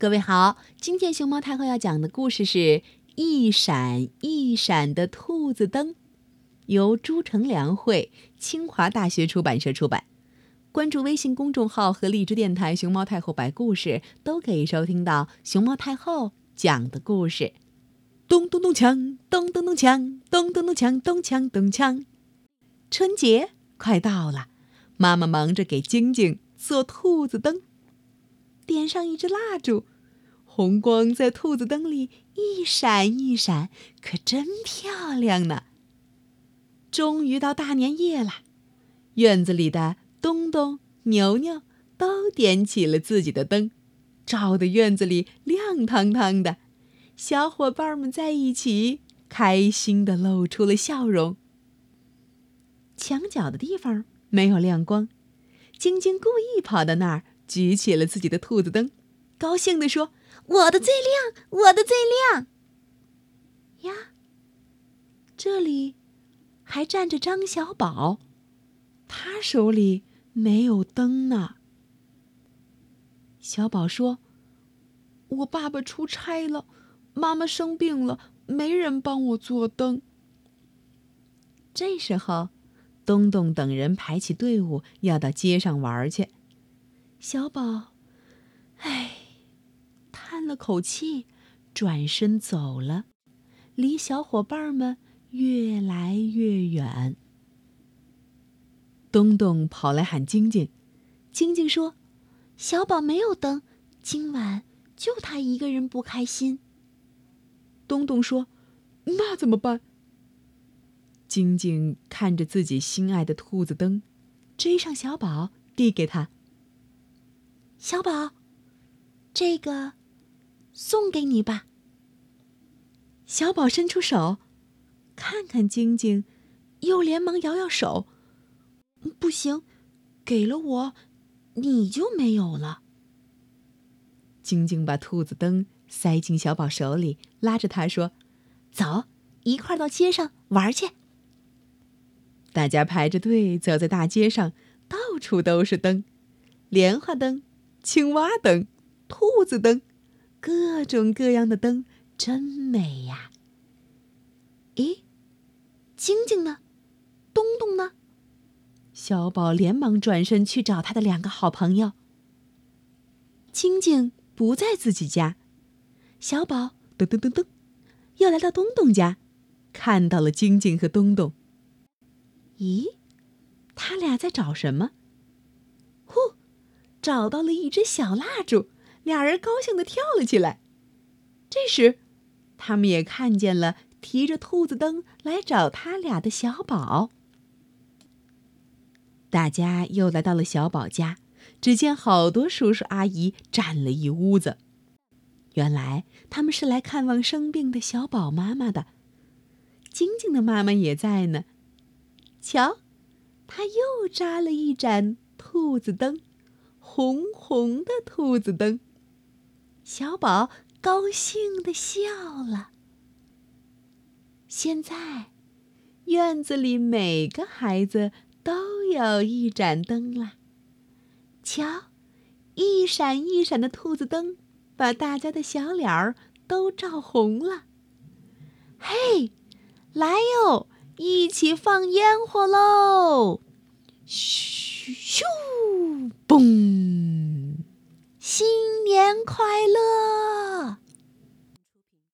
各位好，今天熊猫太后要讲的故事是《一闪一闪的兔子灯》，由朱成良绘，清华大学出版社出版。关注微信公众号和荔枝电台“熊猫太后摆故事”，都可以收听到熊猫太后讲的故事。咚咚咚锵，咚咚咚锵，咚咚咚锵，咚锵咚锵。春节快到了，妈妈忙着给晶晶做兔子灯。点上一支蜡烛，红光在兔子灯里一闪一闪，可真漂亮呢。终于到大年夜了，院子里的东东、牛牛都点起了自己的灯，照得院子里亮堂堂的。小伙伴们在一起，开心的露出了笑容。墙角的地方没有亮光，晶晶故意跑到那儿。举起了自己的兔子灯，高兴地说：“我的最亮，我的最亮！”呀，这里还站着张小宝，他手里没有灯呢。小宝说：“我爸爸出差了，妈妈生病了，没人帮我做灯。”这时候，东东等人排起队伍要到街上玩去。小宝，了口气，转身走了，离小伙伴们越来越远。东东跑来喊晶晶，晶晶说：“小宝没有灯，今晚就他一个人不开心。”东东说：“那怎么办？”晶晶看着自己心爱的兔子灯，追上小宝，递给他。小宝，这个送给你吧。小宝伸出手，看看晶晶，又连忙摇摇手：“不行，给了我，你就没有了。”晶晶把兔子灯塞进小宝手里，拉着他说：“走，一块到街上玩去。”大家排着队走在大街上，到处都是灯，莲花灯。青蛙灯、兔子灯，各种各样的灯，真美呀！咦，晶晶呢？东东呢？小宝连忙转身去找他的两个好朋友。晶晶不在自己家，小宝噔噔噔噔，又来到东东家，看到了晶晶和东东。咦，他俩在找什么？呼！找到了一支小蜡烛，俩人高兴的跳了起来。这时，他们也看见了提着兔子灯来找他俩的小宝。大家又来到了小宝家，只见好多叔叔阿姨站了一屋子。原来他们是来看望生病的小宝妈妈的。晶晶的妈妈也在呢。瞧，她又扎了一盏兔子灯。红红的兔子灯，小宝高兴的笑了。现在，院子里每个孩子都有一盏灯了。瞧，一闪一闪的兔子灯，把大家的小脸儿都照红了。嘿，来哟，一起放烟火喽！咻咻，嘣！快乐！